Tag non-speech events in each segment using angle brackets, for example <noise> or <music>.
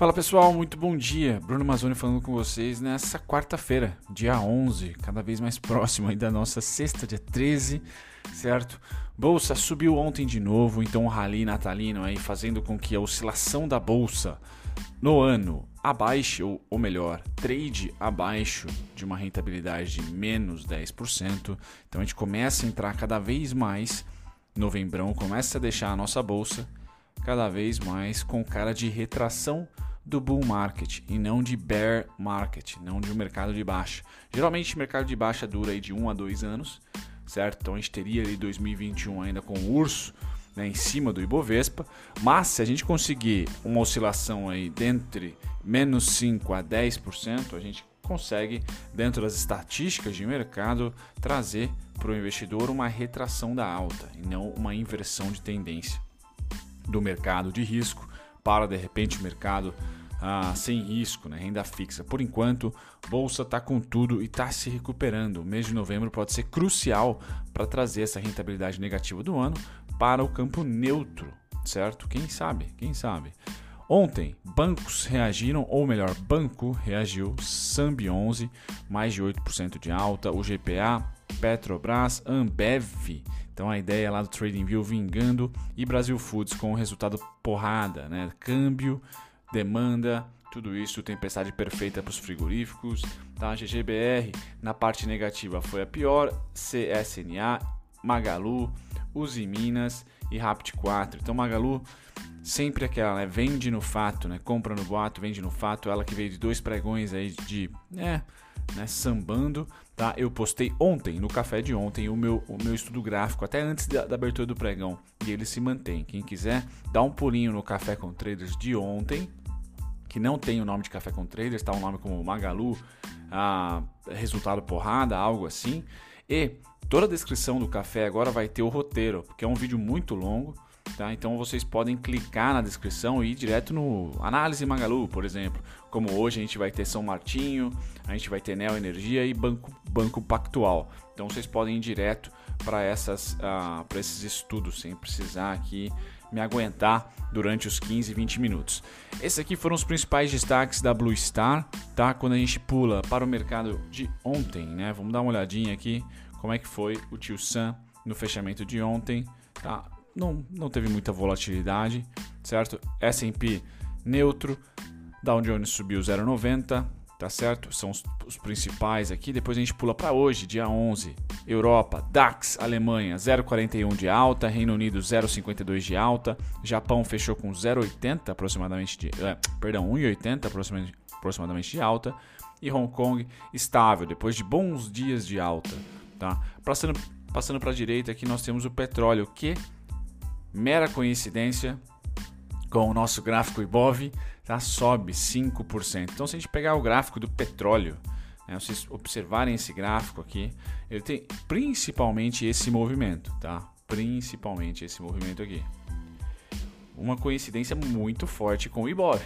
Fala pessoal, muito bom dia. Bruno Mazzoni falando com vocês nessa quarta-feira, dia 11, cada vez mais próximo aí da nossa sexta, dia 13, certo? Bolsa subiu ontem de novo, então o rally natalino aí fazendo com que a oscilação da bolsa no ano abaixo, ou melhor, trade abaixo de uma rentabilidade de menos 10%. Então a gente começa a entrar cada vez mais, novembrão, começa a deixar a nossa bolsa cada vez mais com cara de retração do bull market e não de bear market, não de um mercado de baixa. Geralmente, mercado de baixa dura aí de 1 a 2 anos, certo? Então a gente teria ali 2021 ainda com o urso né, em cima do Ibovespa, mas se a gente conseguir uma oscilação aí dentre menos 5 a 10%, a gente consegue, dentro das estatísticas de mercado, trazer para o investidor uma retração da alta e não uma inversão de tendência do mercado de risco para de repente o mercado ah, sem risco, né? renda fixa. Por enquanto, bolsa está com tudo e está se recuperando. O mês de novembro pode ser crucial para trazer essa rentabilidade negativa do ano para o campo neutro, certo? Quem sabe? Quem sabe? Ontem, bancos reagiram, ou melhor, banco reagiu, Sambi 11, mais de 8% de alta, o GPA, Petrobras, Ambev, então a ideia lá do TradingView vingando e Brasil Foods com o resultado porrada, né? Câmbio demanda, tudo isso, tempestade perfeita para os frigoríficos. Tá? GGBR na parte negativa foi a pior, CSNA, Magalu, Uzi Minas e Rapt 4. Então Magalu sempre aquela, né? vende no fato, né? compra no boato, vende no fato. Ela que veio de dois pregões aí de, é, né, sambando, tá? Eu postei ontem, no café de ontem, o meu, o meu estudo gráfico, até antes da, da abertura do pregão, e ele se mantém. Quem quiser, dá um pulinho no café com traders de ontem, que não tem o nome de Café com Traders, está um nome como Magalu, ah, resultado porrada, algo assim. E toda a descrição do café agora vai ter o roteiro, porque é um vídeo muito longo, tá? Então vocês podem clicar na descrição e ir direto no Análise Magalu, por exemplo. Como hoje a gente vai ter São Martinho, a gente vai ter Neo Energia e Banco, Banco Pactual. Então vocês podem ir direto para essas ah, para esses estudos sem precisar aqui me aguentar durante os 15, 20 minutos. Esses aqui foram os principais destaques da Blue Star, tá? Quando a gente pula para o mercado de ontem, né? Vamos dar uma olhadinha aqui como é que foi o Tio Sam no fechamento de ontem, tá? Não, não teve muita volatilidade, certo? S&P neutro, Dow Jones subiu 0,90, tá certo? São os, os, principais aqui. Depois a gente pula para hoje, dia 11. Europa, DAX, Alemanha 0,41 de alta, Reino Unido 0,52 de alta, Japão fechou com 0,80 aproximadamente de, é, perdão, 1,80 aproximadamente, aproximadamente de alta e Hong Kong estável depois de bons dias de alta, tá? Passando passando para a direita aqui nós temos o petróleo que mera coincidência com o nosso gráfico IBOV, tá? sobe 5%. Então, se a gente pegar o gráfico do petróleo, né, vocês observarem esse gráfico aqui, ele tem principalmente esse movimento, tá? Principalmente esse movimento aqui. Uma coincidência muito forte com o IBOV.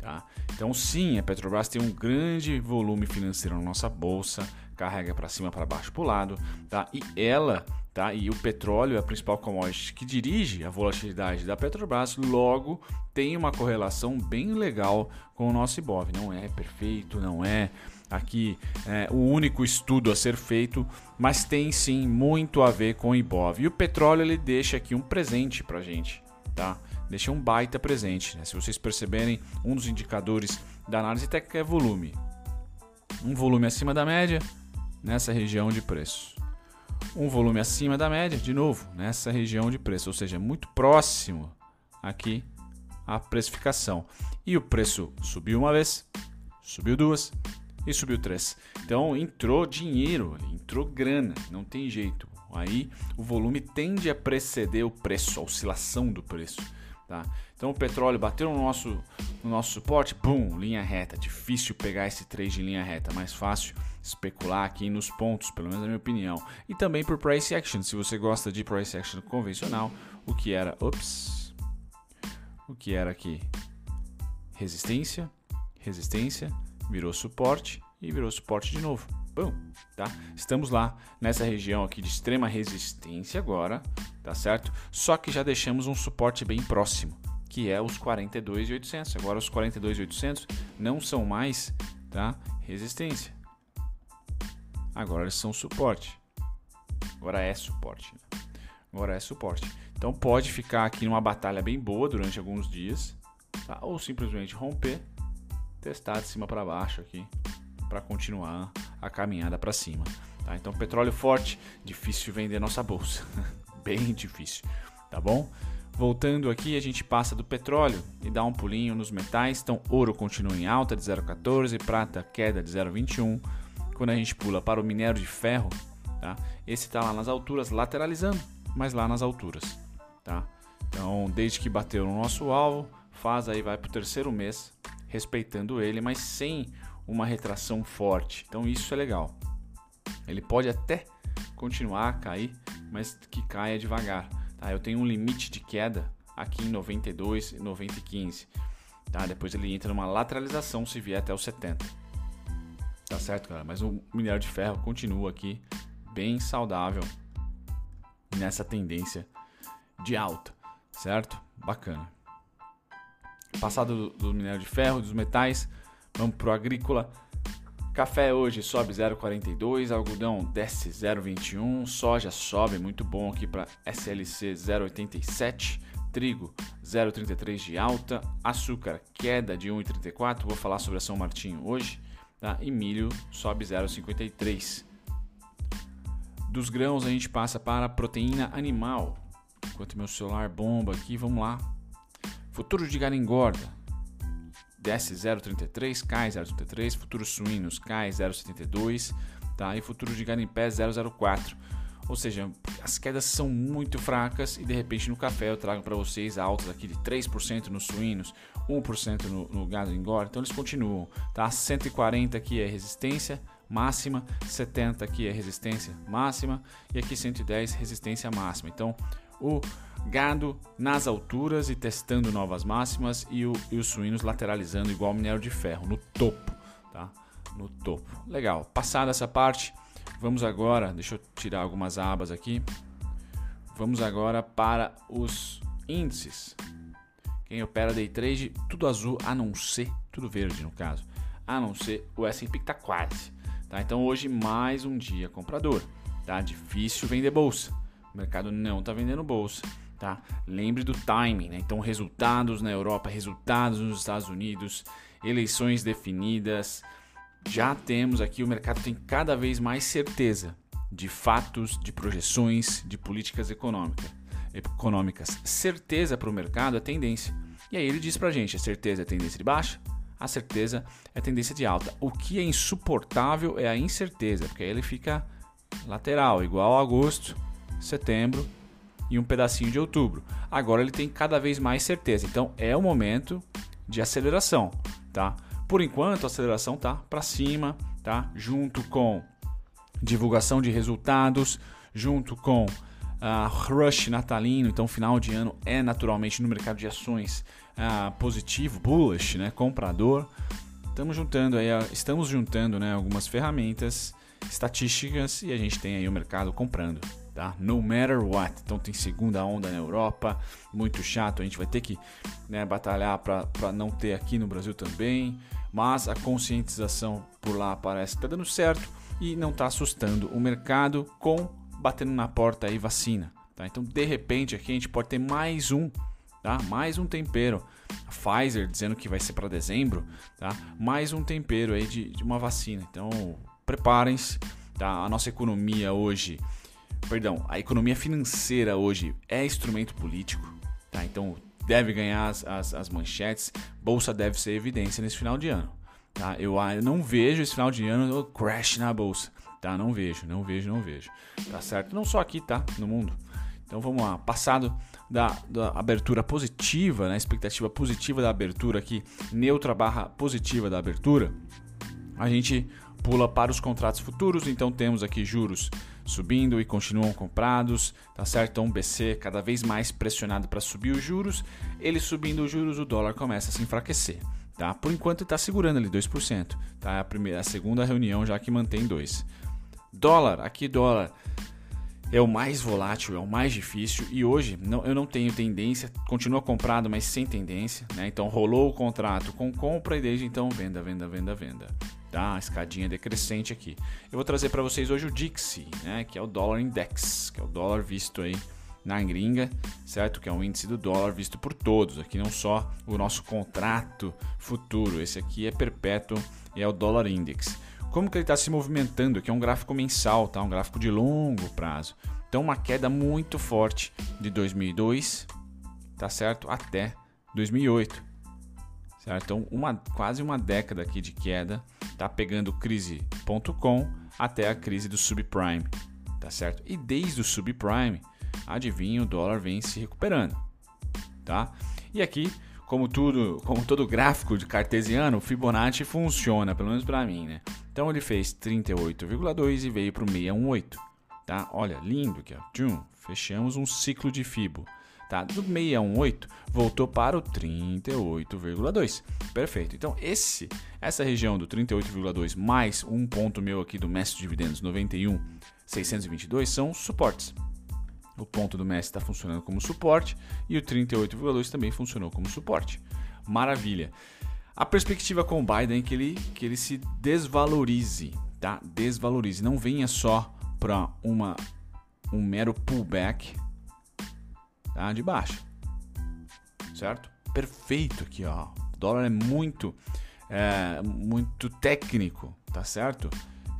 Tá? Então, sim, a Petrobras tem um grande volume financeiro na nossa bolsa, carrega para cima, para baixo, para o lado, tá? e ela Tá? E o petróleo é a principal commodity que dirige a volatilidade da Petrobras, logo tem uma correlação bem legal com o nosso Ibov. Não é perfeito, não é aqui é, o único estudo a ser feito, mas tem sim muito a ver com o Ibov. E o petróleo ele deixa aqui um presente para gente, tá? Deixa um baita presente. Né? Se vocês perceberem, um dos indicadores da análise técnica é volume. Um volume acima da média nessa região de preço um volume acima da média, de novo, nessa região de preço, ou seja, muito próximo aqui a precificação. E o preço subiu uma vez, subiu duas e subiu três. Então entrou dinheiro, entrou grana, não tem jeito. Aí o volume tende a preceder o preço, a oscilação do preço. Tá? Então o petróleo bateu no nosso, no nosso suporte, pum, linha reta. Difícil pegar esse trade de linha reta, mais fácil especular aqui nos pontos, pelo menos na minha opinião. E também por price action, se você gosta de price action convencional, o que era, ops, o que era aqui resistência, resistência, virou suporte e virou suporte de novo. Bom, tá? Estamos lá nessa região aqui de extrema resistência agora, tá certo? Só que já deixamos um suporte bem próximo que é os 42.800. Agora os 42.800 não são mais, tá? Resistência. Agora eles são suporte. Agora é suporte. Né? Agora é suporte. Então pode ficar aqui numa batalha bem boa durante alguns dias, tá? ou simplesmente romper, testar de cima para baixo aqui para continuar a caminhada para cima. Tá? Então petróleo forte, difícil vender nossa bolsa, <laughs> bem difícil, tá bom? Voltando aqui, a gente passa do petróleo e dá um pulinho nos metais. Então, ouro continua em alta de 0,14, prata queda de 0,21. Quando a gente pula para o minério de ferro, tá? esse está lá nas alturas, lateralizando, mas lá nas alturas. Tá? Então, desde que bateu no nosso alvo, faz aí vai para o terceiro mês, respeitando ele, mas sem uma retração forte. Então, isso é legal. Ele pode até continuar a cair, mas que caia devagar. Tá? Eu tenho um limite de queda aqui em 92 e 90 e 15. Tá? Depois ele entra numa lateralização se vier até os 70. Tá certo, galera? Mas o minério de ferro continua aqui bem saudável nessa tendência de alta, certo? Bacana. Passado do, do minério de ferro, dos metais, vamos para o agrícola. Café hoje sobe 0,42, algodão desce 0,21, soja sobe, muito bom aqui para SLC 0,87, trigo 0,33 de alta, açúcar queda de 1,34, vou falar sobre a São Martinho hoje, tá? e milho sobe 0,53. Dos grãos a gente passa para proteína animal, enquanto meu celular bomba aqui, vamos lá. Futuro de gado engorda, desce 0,33, cai 0,33, futuros suínos cai 0,72, tá? E futuro de gado em pé 0,04. Ou seja, as quedas são muito fracas e de repente no café eu trago para vocês altas aqui de 3% nos suínos, 1% no, no gado engorda. Então eles continuam, tá? 140 aqui é resistência máxima, 70 aqui é resistência máxima e aqui 110 resistência máxima. Então o gado nas alturas e testando novas máximas e, o, e os suínos lateralizando igual minério de ferro no topo, tá? No topo. Legal. Passada essa parte, vamos agora, deixa eu tirar algumas abas aqui. Vamos agora para os índices. Quem opera day trade, tudo azul a não ser, tudo verde no caso, a não ser o S&P que está quase. Tá? Então hoje mais um dia comprador. Tá difícil vender bolsa. O mercado não está vendendo bolsa. Tá? Lembre do timing, né? então resultados na Europa, resultados nos Estados Unidos, eleições definidas. Já temos aqui, o mercado tem cada vez mais certeza de fatos, de projeções, de políticas econômicas. econômicas. Certeza para o mercado é tendência. E aí ele diz para a gente, a certeza é tendência de baixa, a certeza é tendência de alta. O que é insuportável é a incerteza, porque aí ele fica lateral, igual a agosto, setembro e um pedacinho de outubro. Agora ele tem cada vez mais certeza. Então é o momento de aceleração, tá? Por enquanto a aceleração tá para cima, tá? Junto com divulgação de resultados, junto com uh, rush natalino, então final de ano é naturalmente no mercado de ações uh, positivo, bullish, né? Comprador. Estamos juntando aí, estamos juntando, né? Algumas ferramentas estatísticas e a gente tem aí o mercado comprando tá? No matter what. Então tem segunda onda na Europa, muito chato. A gente vai ter que né, batalhar para não ter aqui no Brasil também. Mas a conscientização por lá parece que está dando certo e não está assustando o mercado com batendo na porta aí vacina. Tá? Então de repente aqui a gente pode ter mais um, tá? Mais um tempero. A Pfizer dizendo que vai ser para dezembro, tá? Mais um tempero aí de, de uma vacina. Então preparem-se. Tá? A nossa economia hoje perdão, a economia financeira hoje é instrumento político, tá? Então deve ganhar as, as, as manchetes, bolsa deve ser evidência nesse final de ano, tá? Eu, eu não vejo esse final de ano crash na bolsa, tá? Não vejo, não vejo, não vejo, tá certo? Não só aqui, tá? No mundo. Então vamos lá, passado da, da abertura positiva, né? expectativa positiva da abertura aqui, neutra barra positiva da abertura, a gente pula para os contratos futuros, então temos aqui juros subindo e continuam comprados, tá certo? Então o BC cada vez mais pressionado para subir os juros, ele subindo os juros, o dólar começa a se enfraquecer. Tá? Por enquanto está segurando ali 2%, tá? É a primeira, a segunda reunião já que mantém 2. Dólar, aqui dólar é o mais volátil, é o mais difícil e hoje não, eu não tenho tendência, continua comprado, mas sem tendência, né? Então rolou o contrato com compra e desde então venda, venda, venda, venda. Tá? A escadinha decrescente aqui. Eu vou trazer para vocês hoje o Dixie, né? Que é o Dollar Index, que é o dólar visto aí na gringa, certo? Que é um índice do dólar visto por todos. Aqui não só o nosso contrato futuro, esse aqui é perpétuo e é o Dollar Index como que ele está se movimentando, aqui é um gráfico mensal, tá? um gráfico de longo prazo. Então uma queda muito forte de 2002, tá certo, até 2008, certo? Então uma quase uma década aqui de queda, tá pegando crise.com até a crise do subprime, tá certo? E desde o subprime, adivinha, o dólar vem se recuperando, tá? E aqui como tudo, como todo gráfico de cartesiano, o Fibonacci funciona, pelo menos para mim, né? Então ele fez 38,2 e veio para o 618, tá? Olha, lindo aqui, ó. Tchum, fechamos um ciclo de Fibo. Tá? Do 618 voltou para o 38,2. Perfeito. Então esse essa região do 38,2 mais um ponto meu aqui do mestre de dividendos 91 622 são suportes. O ponto do mestre está funcionando como suporte e o 38,2 também funcionou como suporte. Maravilha. A perspectiva com o Biden é que ele, que ele se desvalorize, tá? Desvalorize. Não venha só para uma um mero pullback tá? de baixo, certo? Perfeito aqui, ó. O dólar é muito, é, muito técnico, tá certo?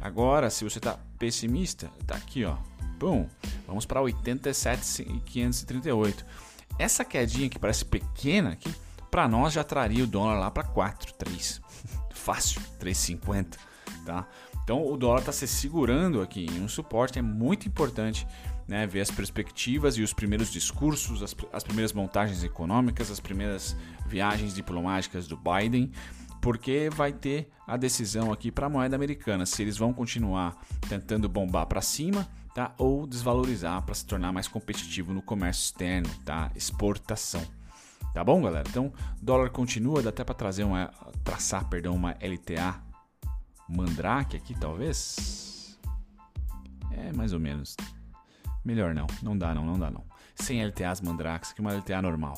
Agora, se você tá pessimista, tá aqui, ó. Pum, vamos para 87,538. Essa quedinha que parece pequena aqui, para nós já traria o dólar lá para 4, 3. Fácil, 3,50, tá? Então o dólar está se segurando aqui em um suporte, é muito importante né, ver as perspectivas e os primeiros discursos, as, as primeiras montagens econômicas, as primeiras viagens diplomáticas do Biden, porque vai ter a decisão aqui para a moeda americana, se eles vão continuar tentando bombar para cima tá, ou desvalorizar para se tornar mais competitivo no comércio externo, tá, exportação. Tá bom, galera? Então, dólar continua, dá até para trazer uma traçar, perdão, uma LTA Mandrake aqui, talvez. É, mais ou menos. Melhor não, não dá não, não dá não. Sem LTAs Mandrakes, que uma LTA normal.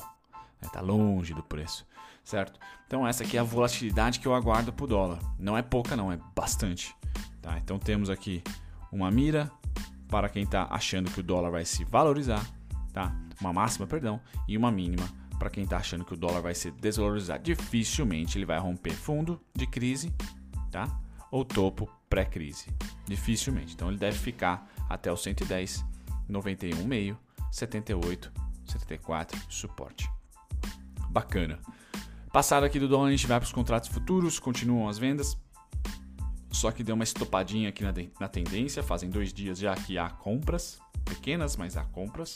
É, tá longe do preço, certo? Então essa aqui é a volatilidade que eu aguardo pro dólar. Não é pouca não, é bastante. Tá? Então temos aqui uma mira para quem está achando que o dólar vai se valorizar, tá? Uma máxima, perdão, e uma mínima para quem está achando que o dólar vai se desvalorizar, dificilmente ele vai romper fundo de crise, tá? Ou topo pré-crise, dificilmente. Então ele deve ficar até o 110, 91,5, 78, 74 suporte. Bacana. Passado aqui do dólar, a gente vai para os contratos futuros, continuam as vendas. Só que deu uma estopadinha aqui na, na tendência, fazem dois dias já que há compras, pequenas, mas há compras,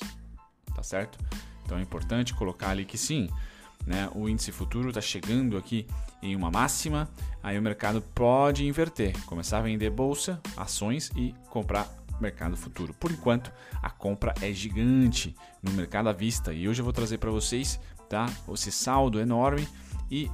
tá certo? Então é importante colocar ali que sim, né, o índice futuro está chegando aqui em uma máxima, aí o mercado pode inverter, começar a vender bolsa, ações e comprar mercado futuro. Por enquanto, a compra é gigante no mercado à vista. E hoje eu vou trazer para vocês, tá, esse saldo enorme. E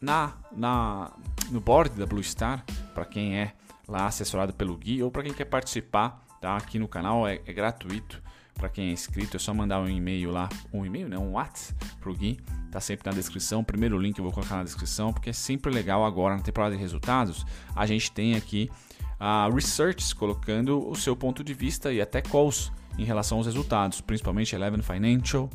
na, na no board da Blue Star, para quem é lá assessorado pelo Gui ou para quem quer participar, tá, aqui no canal é, é gratuito. Para quem é inscrito, é só mandar um e-mail lá, um e-mail, né, um WhatsApp pro Gui, tá sempre na descrição. Primeiro link eu vou colocar na descrição, porque é sempre legal agora na temporada de resultados, a gente tem aqui a research colocando o seu ponto de vista e até calls em relação aos resultados, principalmente Eleven Financial,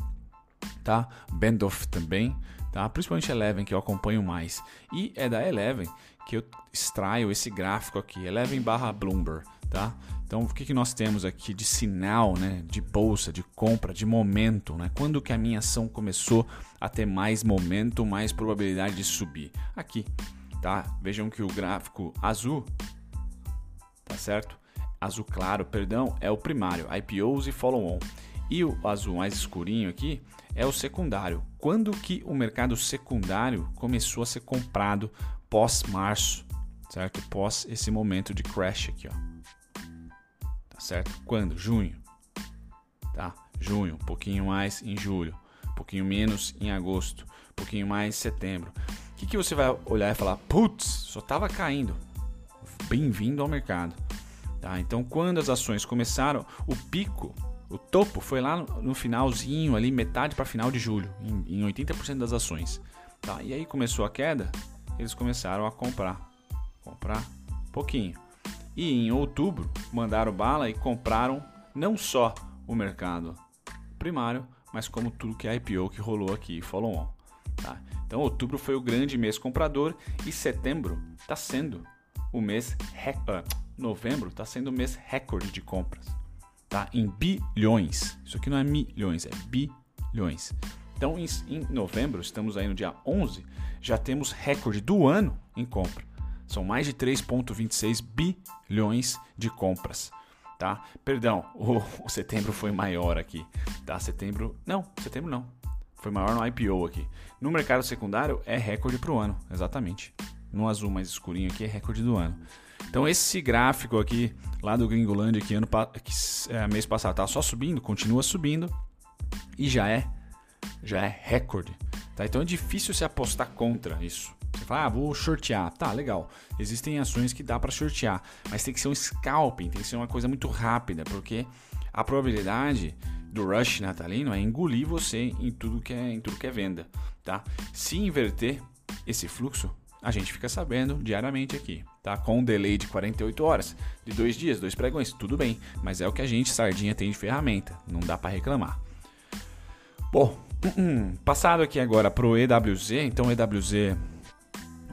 tá? Bendoff também, tá? Principalmente Eleven que eu acompanho mais. E é da Eleven que eu extraio esse gráfico aqui, Eleven barra Bloomberg, tá? Então, o que, que nós temos aqui de sinal, né, de bolsa, de compra, de momento, né? Quando que a minha ação começou a ter mais momento, mais probabilidade de subir? Aqui, tá? Vejam que o gráfico azul, tá certo? Azul claro, perdão, é o primário, IPOs e follow-on. E o azul mais escurinho aqui é o secundário. Quando que o mercado secundário começou a ser comprado pós março, certo? Pós esse momento de crash aqui, ó certo? Quando? Junho. Tá? Junho, um pouquinho mais em julho, um pouquinho menos em agosto, um pouquinho mais em setembro. O que, que você vai olhar e falar? Putz, só estava caindo. Bem-vindo ao mercado. Tá? Então, quando as ações começaram, o pico, o topo foi lá no, finalzinho, ali metade para final de julho, em, em 80% das ações. Tá? E aí começou a queda, eles começaram a comprar, comprar pouquinho. E em outubro mandaram bala e compraram não só o mercado primário, mas como tudo que é IPO que rolou aqui, follow on. Tá? Então outubro foi o grande mês comprador e setembro está sendo o mês uh, novembro está sendo o mês recorde de compras, tá? Em bilhões. Isso aqui não é milhões, é bilhões. Então em, em novembro, estamos aí no dia 11, já temos recorde do ano em compra. São mais de 3,26 bilhões de compras. Tá? Perdão, <laughs> o, o, setembro foi maior aqui. Tá? Setembro. Não, setembro não. Foi maior no IPO aqui. No mercado secundário é recorde para o ano, exatamente. No azul mais escurinho aqui é recorde do ano. Então esse gráfico aqui lá do Gringolândia que ano que, é, mês passado tá só subindo, continua subindo e já é já é recorde. Tá? Então é difícil se apostar contra isso. Você fala, ah, vou shortear. Tá, legal. Existem ações que dá para shortear, mas tem que ser um scalping, tem que ser uma coisa muito rápida, porque a probabilidade do rush natalino é engolir você em tudo que é, em tudo que é venda, tá? Se inverter esse fluxo, a gente fica sabendo diariamente aqui, tá? Com um delay de 48 horas, de dois dias, dois pregões, tudo bem, mas é o que a gente, sardinha, tem de ferramenta, não dá para reclamar. Bom, passado aqui agora para o EWZ, então o EWZ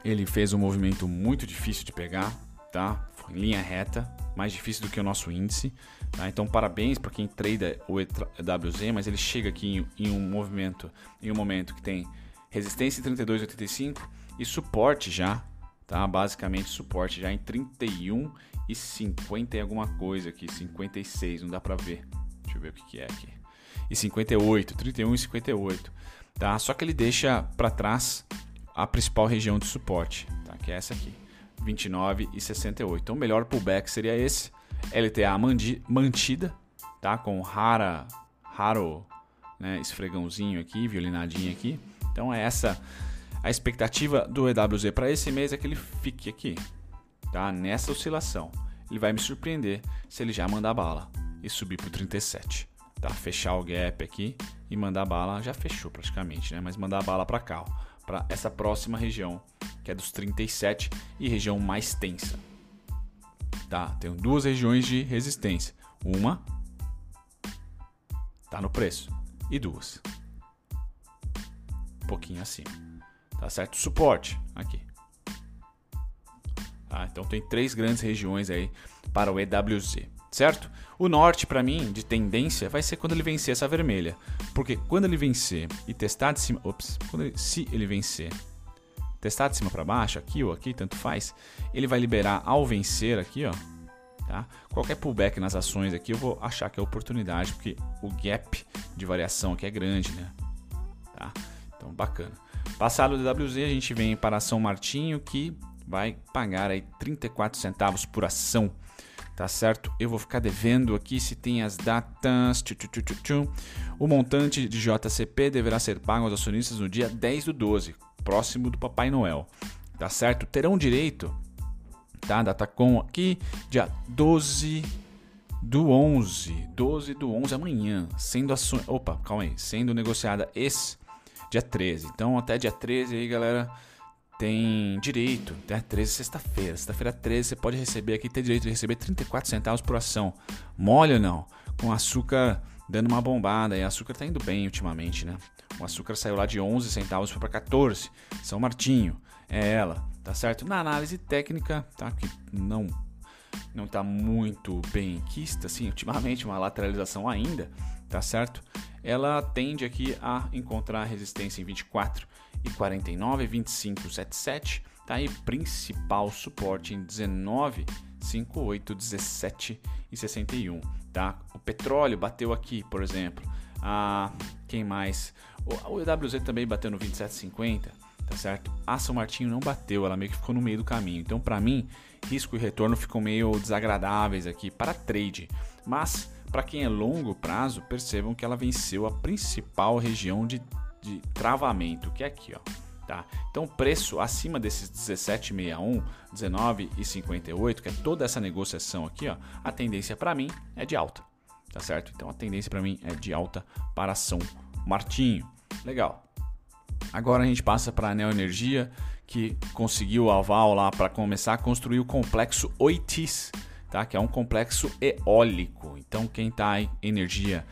ele fez um movimento muito difícil de pegar, tá? Foi em linha reta, mais difícil do que o nosso índice. Tá? Então, parabéns para quem trade o EWZ, mas ele chega aqui em, em, um movimento, em um momento que tem resistência em 32,85 e suporte já, tá? Basicamente suporte já em 31 e 50 e alguma coisa aqui, 56, não dá para ver. Deixa eu ver o que, que é aqui. E 58, 31 e 58, tá? Só que ele deixa para trás a principal região de suporte, tá? que é essa aqui, 29 e 68. Então, o melhor pullback seria esse, LTA mantida, tá? com rara, raro né? esfregãozinho aqui, violinadinho aqui. Então, é essa a expectativa do EWZ para esse mês é que ele fique aqui, tá? nessa oscilação. Ele vai me surpreender se ele já mandar bala e subir para o 37. Tá? Fechar o gap aqui e mandar bala, já fechou praticamente, né? mas mandar bala para cá. Para essa próxima região, que é dos 37 e região mais tensa. Tá, tenho duas regiões de resistência. Uma tá no preço e duas um pouquinho acima. Tá certo? Suporte aqui. Tá, então tem três grandes regiões aí para o EWZ certo? O norte, para mim, de tendência, vai ser quando ele vencer essa vermelha. Porque quando ele vencer e testar de cima. Ops, ele, se ele vencer, testar de cima para baixo, aqui ou aqui, tanto faz, ele vai liberar ao vencer aqui, ó. Tá? Qualquer pullback nas ações aqui eu vou achar que é oportunidade, porque o gap de variação aqui é grande, né? Tá? Então, bacana. Passado do WZ, a gente vem para ação Martinho, que vai pagar aí 34 centavos por ação tá certo? Eu vou ficar devendo aqui se tem as datas. O montante de JCP deverá ser pago aos acionistas no dia 10 do 12, próximo do Papai Noel, tá certo? Terão direito, tá? Data com aqui, dia 12 do 11, 12 do 11 amanhã, sendo ações, opa, calma aí, sendo negociada esse dia 13. Então até dia 13 aí, galera, tem direito, até 13 sexta-feira. Sexta-feira 13 você pode receber aqui, ter direito de receber 34 centavos por ação. Mole ou não? Com açúcar dando uma bombada. E açúcar tá indo bem ultimamente, né? O açúcar saiu lá de 11 centavos foi para 14. São Martinho, é ela, tá certo? Na análise técnica, tá? Que não não tá muito bem quista, assim, ultimamente, uma lateralização ainda, tá certo? Ela tende aqui a encontrar resistência em 24 e 49, 25, 77, tá aí principal suporte em 19, 58, 17 e 61, tá? O petróleo bateu aqui, por exemplo. Ah, quem mais? O, EWZ também bateu no 27,50, tá certo? A São Martinho não bateu, ela meio que ficou no meio do caminho. Então, para mim, risco e retorno ficam meio desagradáveis aqui para trade. Mas para quem é longo prazo, percebam que ela venceu a principal região de de travamento, que é aqui, ó, Tá? Então, preço acima desses 17,61, 19,58, que é toda essa negociação aqui, ó, a tendência para mim é de alta, tá certo? Então, a tendência para mim é de alta para São Martinho. Legal. Agora a gente passa para a Neoenergia, que conseguiu o aval lá para começar a construir o complexo Oitis, tá? que é um complexo eólico. Então, quem está em energia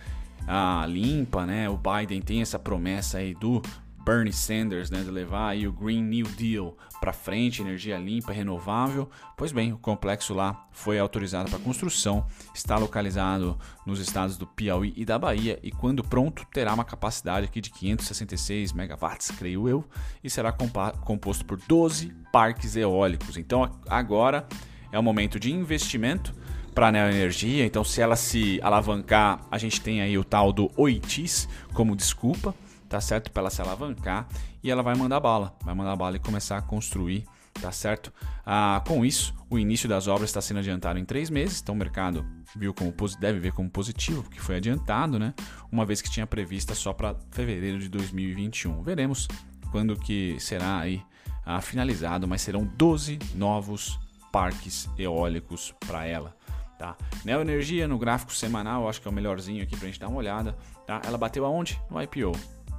ah, limpa, né? o Biden tem essa promessa aí do Bernie Sanders, né, de levar aí o Green New Deal para frente, energia limpa, renovável. Pois bem, o complexo lá foi autorizado para construção, está localizado nos estados do Piauí e da Bahia e quando pronto terá uma capacidade aqui de 566 megawatts, creio eu, e será composto por 12 parques eólicos. Então agora é o momento de investimento para a Neoenergia, então se ela se alavancar, a gente tem aí o tal do OITIS como desculpa tá certo? Para ela se alavancar e ela vai mandar bala, vai mandar bala e começar a construir, tá certo? Ah, com isso, o início das obras está sendo adiantado em três meses, então o mercado viu como deve ver como positivo, porque foi adiantado, né? Uma vez que tinha prevista só para fevereiro de 2021. Veremos quando que será aí ah, finalizado, mas serão 12 novos parques eólicos para ela. Tá? Neoenergia no gráfico semanal, acho que é o melhorzinho aqui para a gente dar uma olhada. Tá? Ela bateu aonde? No IPO.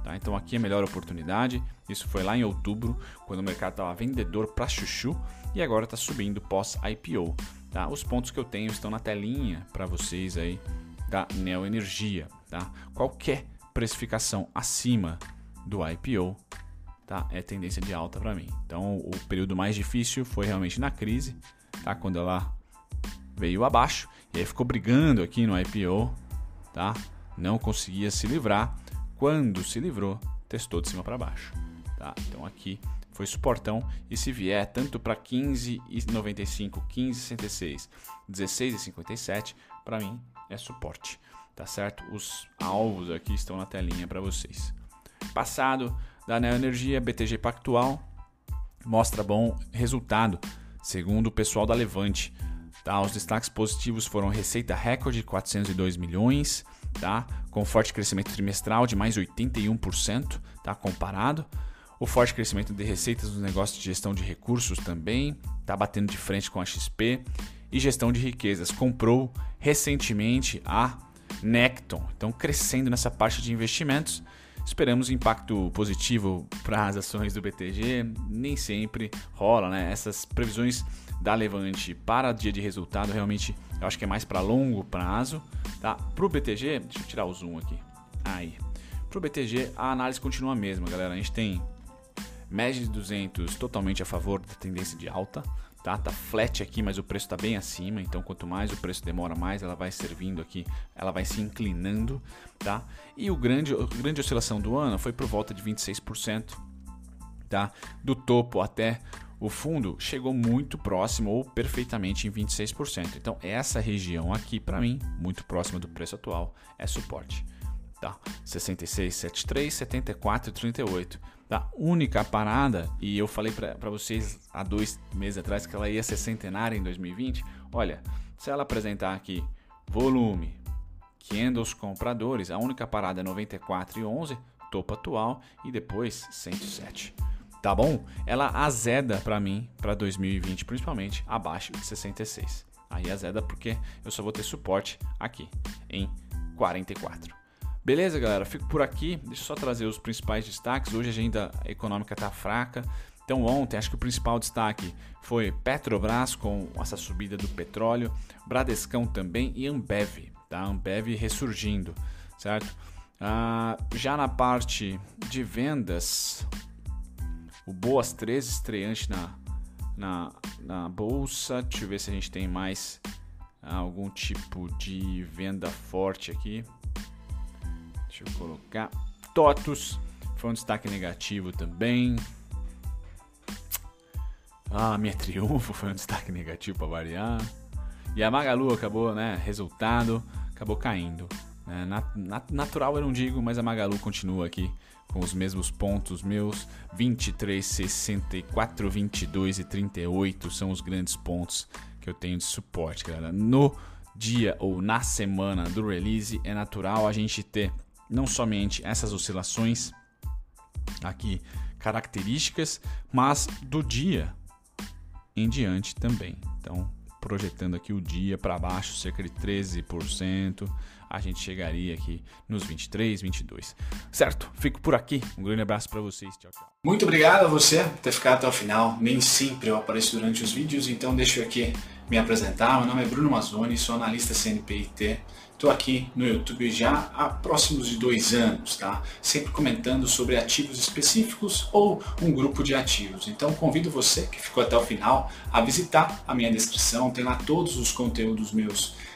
Tá? Então aqui é a melhor oportunidade. Isso foi lá em outubro, quando o mercado estava vendedor para chuchu e agora está subindo pós-IPO. Tá? Os pontos que eu tenho estão na telinha para vocês aí da Neoenergia. Tá? Qualquer precificação acima do IPO tá? é tendência de alta para mim. Então o período mais difícil foi realmente na crise, tá? quando ela veio abaixo e aí ficou brigando aqui no IPO, tá? não conseguia se livrar quando se livrou, testou de cima para baixo. Tá? Então aqui foi suportão e se vier tanto para 15,95, 15,66, 16,57, para mim é suporte, tá certo? Os alvos aqui estão na telinha para vocês. Passado da Neoenergia, BTG Pactual mostra bom resultado, segundo o pessoal da Levante. Tá? Os destaques positivos foram receita recorde, 402 milhões, tá? com forte crescimento trimestral de mais 81%, tá? comparado. O forte crescimento de receitas nos negócios de gestão de recursos também está batendo de frente com a XP. E gestão de riquezas. Comprou recentemente a Necton, então crescendo nessa parte de investimentos. Esperamos impacto positivo para as ações do BTG. Nem sempre rola, né? Essas previsões da Levante para dia de resultado, realmente eu acho que é mais para longo prazo. Tá? Para o BTG, deixa eu tirar o zoom aqui. Aí. Para o BTG, a análise continua a mesma, galera. A gente tem média de 200 totalmente a favor da tendência de alta. Tá, tá flat aqui, mas o preço está bem acima. Então, quanto mais o preço demora, mais ela vai servindo aqui, ela vai se inclinando, tá? E o grande, a grande oscilação do ano foi por volta de 26%, tá? Do topo até o fundo chegou muito próximo ou perfeitamente em 26%. Então, essa região aqui, para mim, muito próxima do preço atual, é suporte. Tá? 66, 73, 74 e 38. Tá? Única parada, e eu falei para vocês há dois meses atrás que ela ia ser centenária em 2020. Olha, se ela apresentar aqui volume, candles compradores, a única parada é 94 e 11, topo atual, e depois 107 tá bom? Ela azeda para mim para 2020, principalmente abaixo de 66. Aí azeda porque eu só vou ter suporte aqui em 44. Beleza, galera? Fico por aqui. Deixa eu só trazer os principais destaques. Hoje a agenda econômica tá fraca. Então ontem acho que o principal destaque foi Petrobras com essa subida do petróleo, Bradescão também e Ambev, tá? Ambev ressurgindo, certo? Ah, já na parte de vendas, o Boas 13 estreante na, na, na bolsa. Deixa eu ver se a gente tem mais algum tipo de venda forte aqui. Deixa eu colocar. TOTUS foi um destaque negativo também. Ah, minha <laughs> Triunfo foi um destaque negativo para variar. E a Magalu acabou, né? Resultado, acabou caindo. Né? Nat, nat, natural eu não digo, mas a Magalu continua aqui com os mesmos pontos meus. 23, 64, 22 e 38 são os grandes pontos que eu tenho de suporte, galera. No dia ou na semana do release é natural a gente ter não somente essas oscilações aqui características, mas do dia em diante também. Então, projetando aqui o dia para baixo, cerca de 13%, a gente chegaria aqui nos 23, 22. Certo? Fico por aqui. Um grande abraço para vocês. Tchau, tchau. Muito obrigado a você por ter ficado até o final. Nem sempre eu apareço durante os vídeos, então deixo aqui me apresentar. Meu nome é Bruno Mazzoni, sou analista CNPIT. Estou aqui no YouTube já há próximos de dois anos, tá? Sempre comentando sobre ativos específicos ou um grupo de ativos. Então convido você que ficou até o final a visitar a minha descrição, tem lá todos os conteúdos meus